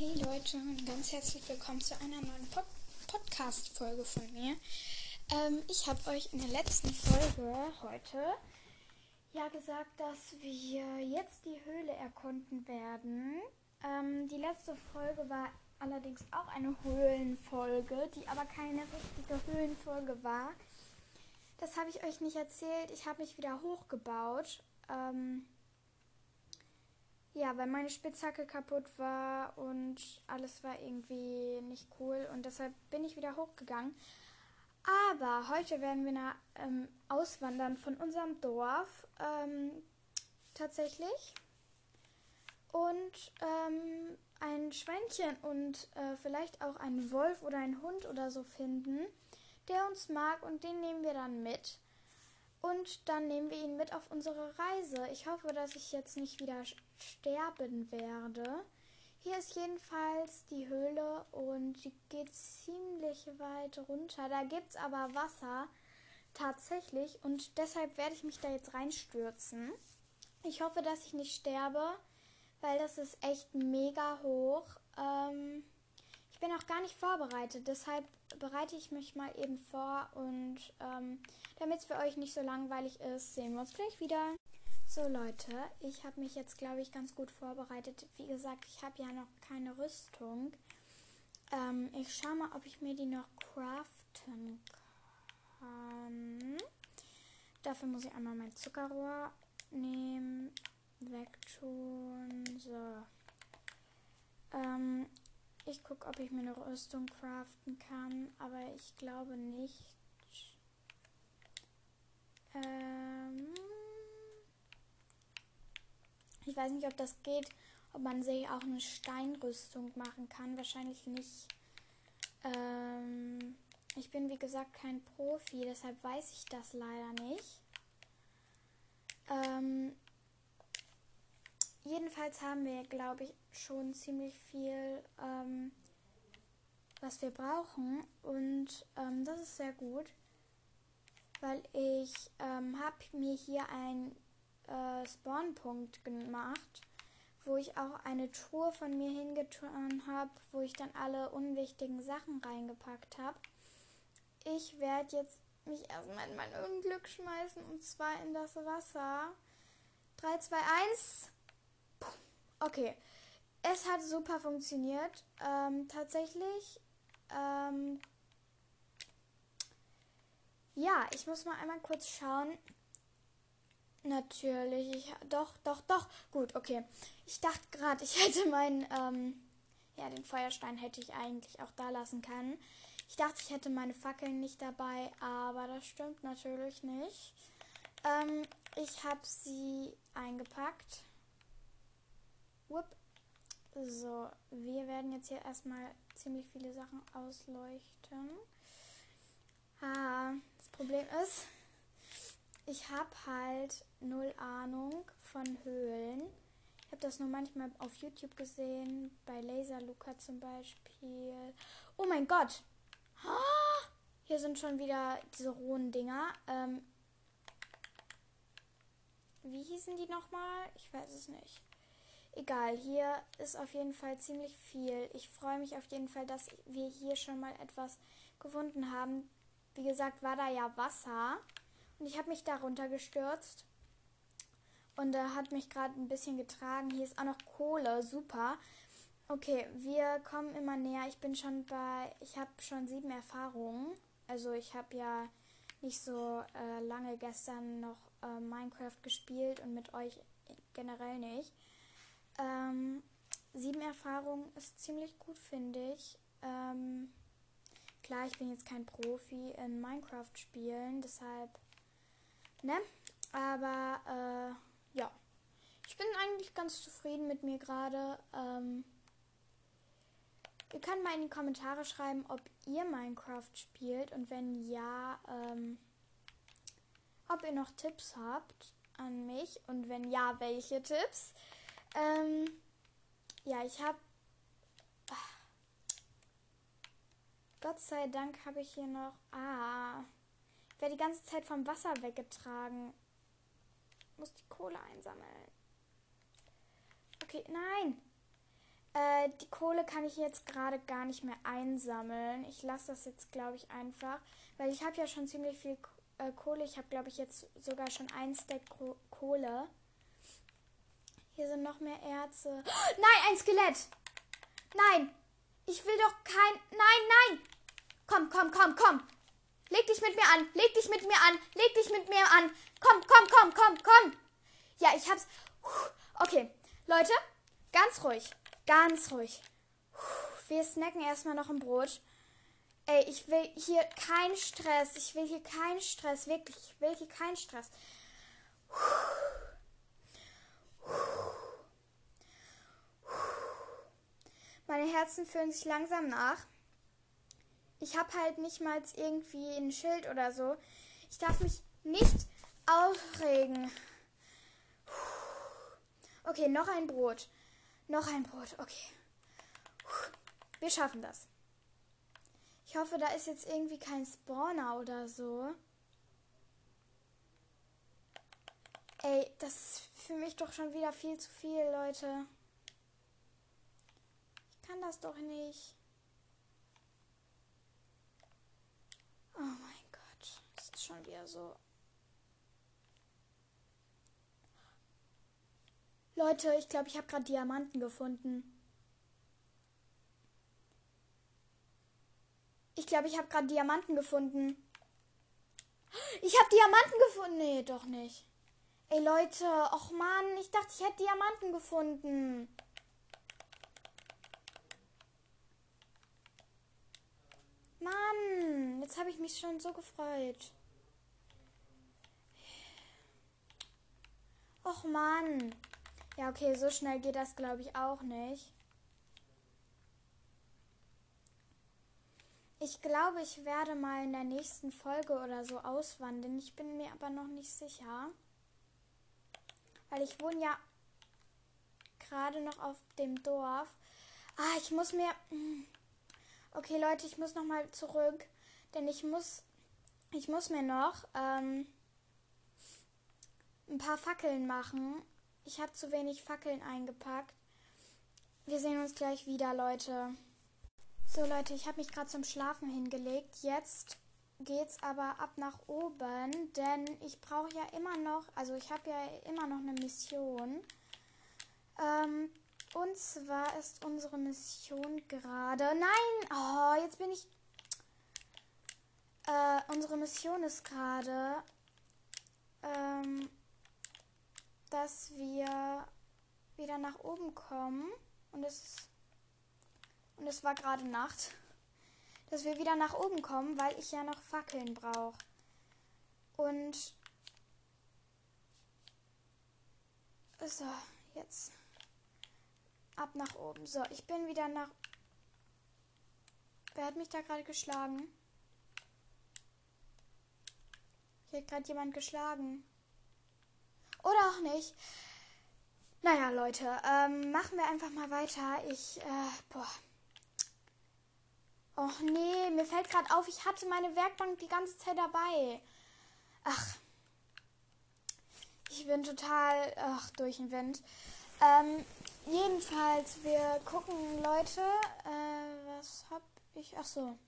Hey Leute und ganz herzlich willkommen zu einer neuen Pod Podcast-Folge von mir. Ähm, ich habe euch in der letzten Folge heute ja gesagt, dass wir jetzt die Höhle erkunden werden. Ähm, die letzte Folge war allerdings auch eine Höhlenfolge, die aber keine richtige Höhlenfolge war. Das habe ich euch nicht erzählt. Ich habe mich wieder hochgebaut. Ähm, ja, weil meine Spitzhacke kaputt war und alles war irgendwie nicht cool und deshalb bin ich wieder hochgegangen. Aber heute werden wir nach, ähm, auswandern von unserem Dorf ähm, tatsächlich und ähm, ein Schweinchen und äh, vielleicht auch einen Wolf oder einen Hund oder so finden, der uns mag und den nehmen wir dann mit. Und dann nehmen wir ihn mit auf unsere Reise. Ich hoffe, dass ich jetzt nicht wieder sterben werde. Hier ist jedenfalls die Höhle und die geht ziemlich weit runter. Da gibt es aber Wasser tatsächlich und deshalb werde ich mich da jetzt reinstürzen. Ich hoffe, dass ich nicht sterbe, weil das ist echt mega hoch. Ähm, bin auch gar nicht vorbereitet, deshalb bereite ich mich mal eben vor und ähm, damit es für euch nicht so langweilig ist, sehen wir uns gleich wieder. So Leute, ich habe mich jetzt, glaube ich, ganz gut vorbereitet. Wie gesagt, ich habe ja noch keine Rüstung. Ähm, ich schaue mal, ob ich mir die noch craften kann. Dafür muss ich einmal mein Zuckerrohr nehmen, wegtun. So. Ähm, ich gucke, ob ich mir eine Rüstung craften kann, aber ich glaube nicht. Ähm, ich weiß nicht, ob das geht, ob man sich auch eine Steinrüstung machen kann. Wahrscheinlich nicht. Ähm, ich bin wie gesagt kein Profi, deshalb weiß ich das leider nicht. Ähm, jedenfalls haben wir, glaube ich, schon ziemlich viel, ähm, was wir brauchen. Und ähm, das ist sehr gut, weil ich ähm, habe mir hier einen äh, Spawnpunkt gemacht, wo ich auch eine Truhe von mir hingetan habe, wo ich dann alle unwichtigen Sachen reingepackt habe. Ich werde jetzt mich erstmal in mein Unglück schmeißen und zwar in das Wasser. 3, 2, 1. Okay. Es hat super funktioniert. Ähm, tatsächlich. Ähm, ja, ich muss mal einmal kurz schauen. Natürlich. Ich, doch, doch, doch. Gut, okay. Ich dachte gerade, ich hätte meinen. Ähm, ja, den Feuerstein hätte ich eigentlich auch da lassen können. Ich dachte, ich hätte meine Fackeln nicht dabei, aber das stimmt natürlich nicht. Ähm, ich habe sie eingepackt. Whoop. So, wir werden jetzt hier erstmal ziemlich viele Sachen ausleuchten. Ah, das Problem ist, ich habe halt null Ahnung von Höhlen. Ich habe das nur manchmal auf YouTube gesehen, bei Laser Luca zum Beispiel. Oh mein Gott! Hier sind schon wieder diese rohen Dinger. Ähm, wie hießen die nochmal? Ich weiß es nicht. Egal, hier ist auf jeden Fall ziemlich viel. Ich freue mich auf jeden Fall, dass wir hier schon mal etwas gefunden haben. Wie gesagt, war da ja Wasser und ich habe mich da runtergestürzt und er hat mich gerade ein bisschen getragen. Hier ist auch noch Kohle, super. Okay, wir kommen immer näher. Ich bin schon bei, ich habe schon sieben Erfahrungen. Also ich habe ja nicht so äh, lange gestern noch äh, Minecraft gespielt und mit euch generell nicht. Ähm, sieben Erfahrungen ist ziemlich gut, finde ich. Ähm, klar, ich bin jetzt kein Profi in Minecraft spielen, deshalb, ne? Aber, äh, ja. Ich bin eigentlich ganz zufrieden mit mir gerade. Ähm, ihr könnt mal in die Kommentare schreiben, ob ihr Minecraft spielt und wenn ja, ähm, ob ihr noch Tipps habt an mich und wenn ja, welche Tipps. Ähm, ja, ich habe. Gott sei Dank habe ich hier noch. Ah. Ich werde die ganze Zeit vom Wasser weggetragen. Ich muss die Kohle einsammeln. Okay, nein. Äh, die Kohle kann ich jetzt gerade gar nicht mehr einsammeln. Ich lasse das jetzt, glaube ich, einfach. Weil ich habe ja schon ziemlich viel äh, Kohle. Ich habe, glaube ich, jetzt sogar schon ein Stack Kohle. Hier sind noch mehr Erze. nein, ein Skelett! Nein! Ich will doch kein. Nein, nein! Komm, komm, komm, komm! Leg dich mit mir an! Leg dich mit mir an! Leg dich mit mir an! Komm, komm, komm, komm, komm! Ja, ich hab's. Okay, Leute, ganz ruhig. Ganz ruhig. Wir snacken erstmal noch ein Brot. Ey, ich will hier keinen Stress. Ich will hier keinen Stress. Wirklich, ich will hier keinen Stress. Meine Herzen fühlen sich langsam nach. Ich habe halt nicht mal irgendwie ein Schild oder so. Ich darf mich nicht aufregen. Okay, noch ein Brot. Noch ein Brot. Okay. Wir schaffen das. Ich hoffe, da ist jetzt irgendwie kein Spawner oder so. Ey, das ist für mich doch schon wieder viel zu viel, Leute. Kann das doch nicht. Oh mein Gott. Das ist schon wieder so. Leute, ich glaube, ich habe gerade Diamanten gefunden. Ich glaube, ich habe gerade Diamanten gefunden. Ich habe Diamanten gefunden. Nee, doch nicht. Ey, Leute. Och, Mann. Ich dachte, ich hätte Diamanten gefunden. Mann. Jetzt habe ich mich schon so gefreut. Och, Mann. Ja, okay. So schnell geht das, glaube ich, auch nicht. Ich glaube, ich werde mal in der nächsten Folge oder so auswandern. Ich bin mir aber noch nicht sicher. Weil ich wohne ja gerade noch auf dem Dorf. Ah, ich muss mir. Okay, Leute, ich muss noch mal zurück. Denn ich muss. Ich muss mir noch ähm, ein paar Fackeln machen. Ich habe zu wenig Fackeln eingepackt. Wir sehen uns gleich wieder, Leute. So Leute, ich habe mich gerade zum Schlafen hingelegt. Jetzt geht's aber ab nach oben, denn ich brauche ja immer noch, also ich habe ja immer noch eine Mission. Ähm, und zwar ist unsere Mission gerade. Nein! Oh, jetzt bin ich. Äh, unsere Mission ist gerade, ähm, dass wir wieder nach oben kommen. Und es und es war gerade Nacht, dass wir wieder nach oben kommen, weil ich ja noch Fackeln brauche. Und so, jetzt ab nach oben. So, ich bin wieder nach. Wer hat mich da gerade geschlagen? Hier hat gerade jemand geschlagen. Oder auch nicht. Naja, Leute, ähm, machen wir einfach mal weiter. Ich, äh, boah. Och nee, mir fällt gerade auf, ich hatte meine Werkbank die ganze Zeit dabei. Ach. Ich bin total ach, durch den Wind. Ähm, jedenfalls, wir gucken, Leute. Äh, was hab ich? Ach so.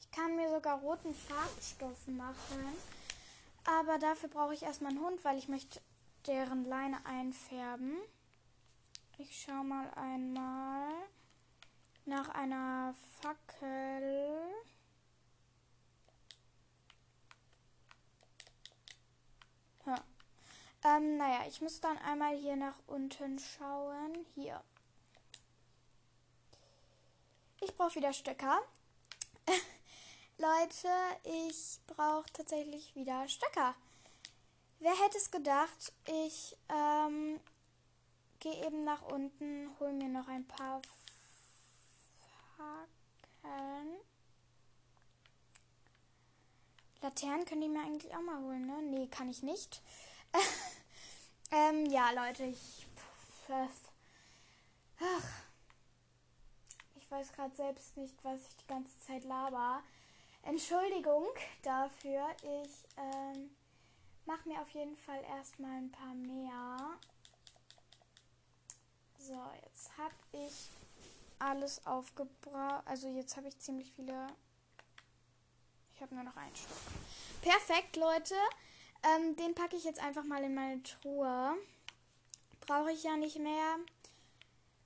Ich kann mir sogar roten Farbstoff machen. Aber dafür brauche ich erstmal einen Hund, weil ich möchte deren Leine einfärben. Ich schau mal einmal nach einer Fackel. Ja. Ähm, naja, ich muss dann einmal hier nach unten schauen. Hier. Ich brauche wieder Stöcker. Leute, ich brauche tatsächlich wieder Stöcker. Wer hätte es gedacht? Ich ähm, gehe eben nach unten, hole mir noch ein paar Fackeln. Laternen können die mir eigentlich auch mal holen, ne? Nee, kann ich nicht. ähm, ja, Leute, ich. Ach. Ich weiß gerade selbst nicht, was ich die ganze Zeit laber. Entschuldigung dafür. Ich ähm, mache mir auf jeden Fall erstmal ein paar mehr. So, jetzt habe ich alles aufgebraucht. Also jetzt habe ich ziemlich viele. Ich habe nur noch einen Stück. Perfekt, Leute. Ähm, den packe ich jetzt einfach mal in meine Truhe. Brauche ich ja nicht mehr.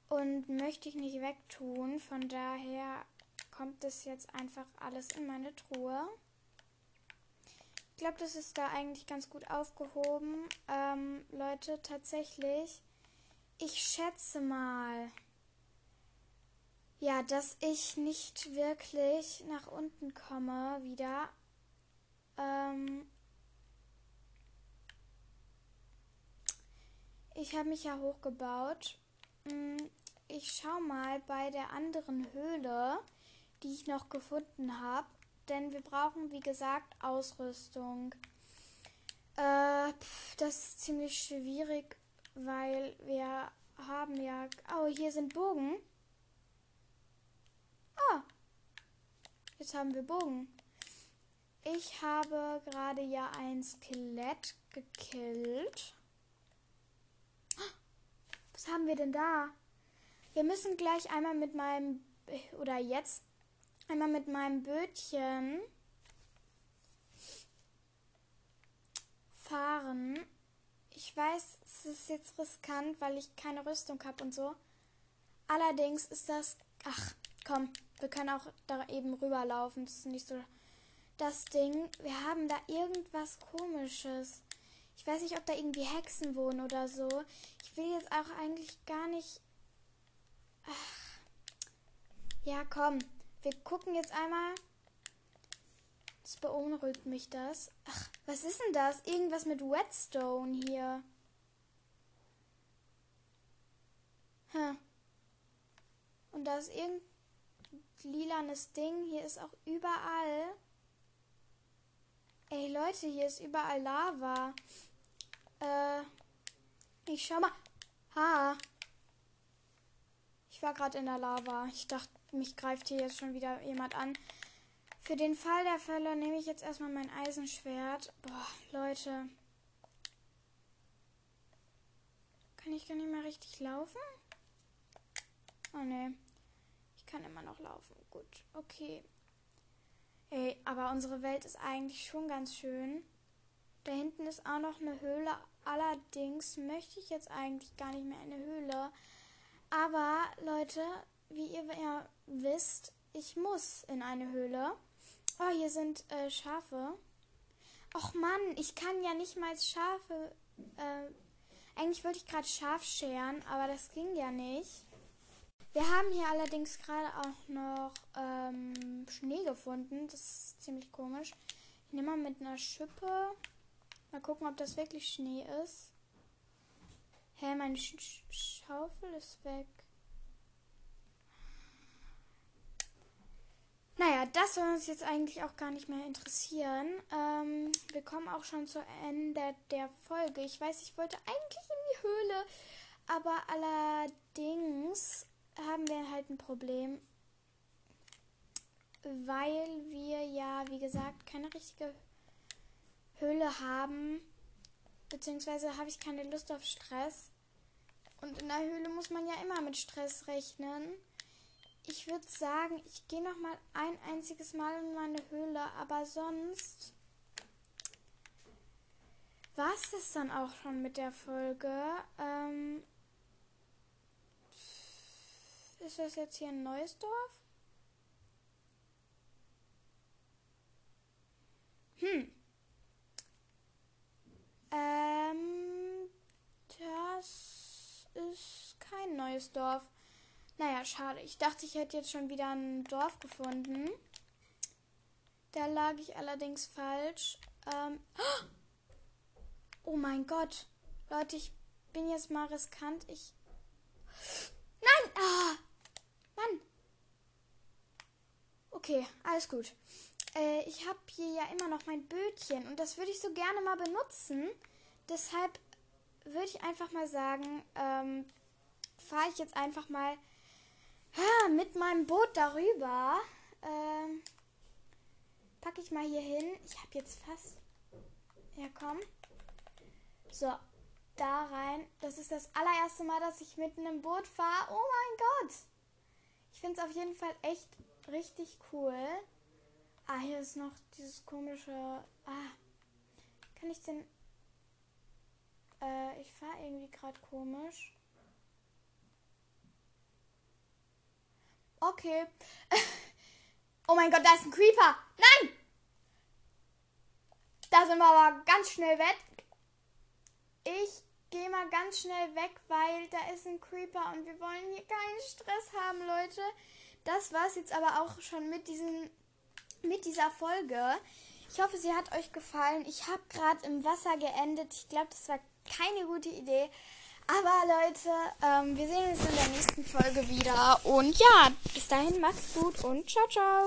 Und möchte ich nicht wegtun. Von daher kommt es jetzt einfach alles in meine Truhe. Ich glaube, das ist da eigentlich ganz gut aufgehoben. Ähm, Leute, tatsächlich, ich schätze mal, ja, dass ich nicht wirklich nach unten komme wieder. Ähm, ich habe mich ja hochgebaut. Mm, ich schau mal bei der anderen Höhle, die ich noch gefunden habe. Denn wir brauchen, wie gesagt, Ausrüstung. Äh, pf, das ist ziemlich schwierig, weil wir haben ja. Oh, hier sind Bogen. Ah. Jetzt haben wir Bogen. Ich habe gerade ja ein Skelett gekillt. Was haben wir denn da? Wir müssen gleich einmal mit meinem oder jetzt einmal mit meinem Bötchen fahren. Ich weiß, es ist jetzt riskant, weil ich keine Rüstung habe und so. Allerdings ist das. Ach, komm, wir können auch da eben rüberlaufen. Das ist nicht so das Ding. Wir haben da irgendwas Komisches. Ich weiß nicht, ob da irgendwie Hexen wohnen oder so. Ich will jetzt auch eigentlich gar nicht. Ach. Ja, komm. Wir gucken jetzt einmal. Das beunruhigt mich das. Ach, was ist denn das? Irgendwas mit Whetstone hier. Hm. Und da ist irgendein lilanes Ding. Hier ist auch überall. Ey Leute, hier ist überall Lava. Äh, ich schau mal. Ha. Ich war gerade in der Lava. Ich dachte, mich greift hier jetzt schon wieder jemand an. Für den Fall der Fälle nehme ich jetzt erstmal mein Eisenschwert. Boah, Leute. Kann ich gar nicht mehr richtig laufen? Oh ne. Ich kann immer noch laufen. Gut, okay. Ey, aber unsere Welt ist eigentlich schon ganz schön. Da hinten ist auch noch eine Höhle. Allerdings möchte ich jetzt eigentlich gar nicht mehr eine Höhle. Aber Leute, wie ihr ja wisst, ich muss in eine Höhle. Oh, hier sind äh, Schafe. Och Mann, ich kann ja nicht mal Schafe. Äh, eigentlich wollte ich gerade Schaf scheren, aber das ging ja nicht. Wir haben hier allerdings gerade auch noch ähm, Schnee gefunden. Das ist ziemlich komisch. Ich nehme mal mit einer Schippe. Mal gucken, ob das wirklich Schnee ist. Hä, meine Sch Schaufel ist weg. Naja, das soll uns jetzt eigentlich auch gar nicht mehr interessieren. Ähm, wir kommen auch schon zu Ende der Folge. Ich weiß, ich wollte eigentlich in die Höhle, aber allerdings haben wir halt ein Problem, weil wir ja, wie gesagt, keine richtige Höhle haben. Beziehungsweise habe ich keine Lust auf Stress. Und in der Höhle muss man ja immer mit Stress rechnen. Ich würde sagen, ich gehe noch mal ein einziges Mal in meine Höhle, aber sonst war es das dann auch schon mit der Folge. Ähm, ist das jetzt hier ein neues Dorf? Hm. Ähm, das ist kein neues Dorf. Naja, schade. Ich dachte, ich hätte jetzt schon wieder ein Dorf gefunden. Da lag ich allerdings falsch. Ähm, oh mein Gott. Leute, ich bin jetzt mal riskant. Ich. Nein! Ah! Mann. Okay, alles gut. Äh, ich habe hier ja immer noch mein Bötchen und das würde ich so gerne mal benutzen. Deshalb würde ich einfach mal sagen, ähm, fahre ich jetzt einfach mal ah, mit meinem Boot darüber. Ähm, packe ich mal hier hin. Ich habe jetzt fast. Ja, komm. So. da rein. Das ist das allererste Mal, dass ich mit einem Boot fahre. Oh mein Gott. Ich finde es auf jeden Fall echt richtig cool. Ah, hier ist noch dieses komische... Ah, kann ich denn... Äh, ich fahre irgendwie gerade komisch. Okay. oh mein Gott, da ist ein Creeper. Nein! Da sind wir aber ganz schnell weg. Ich gehe mal ganz schnell weg, weil da ist ein Creeper und wir wollen hier keinen Stress haben, Leute. Das war's jetzt aber auch schon mit diesem mit dieser Folge. Ich hoffe, sie hat euch gefallen. Ich habe gerade im Wasser geendet. Ich glaube, das war keine gute Idee. Aber Leute, ähm, wir sehen uns in der nächsten Folge wieder. Und ja, bis dahin macht's gut und ciao, ciao.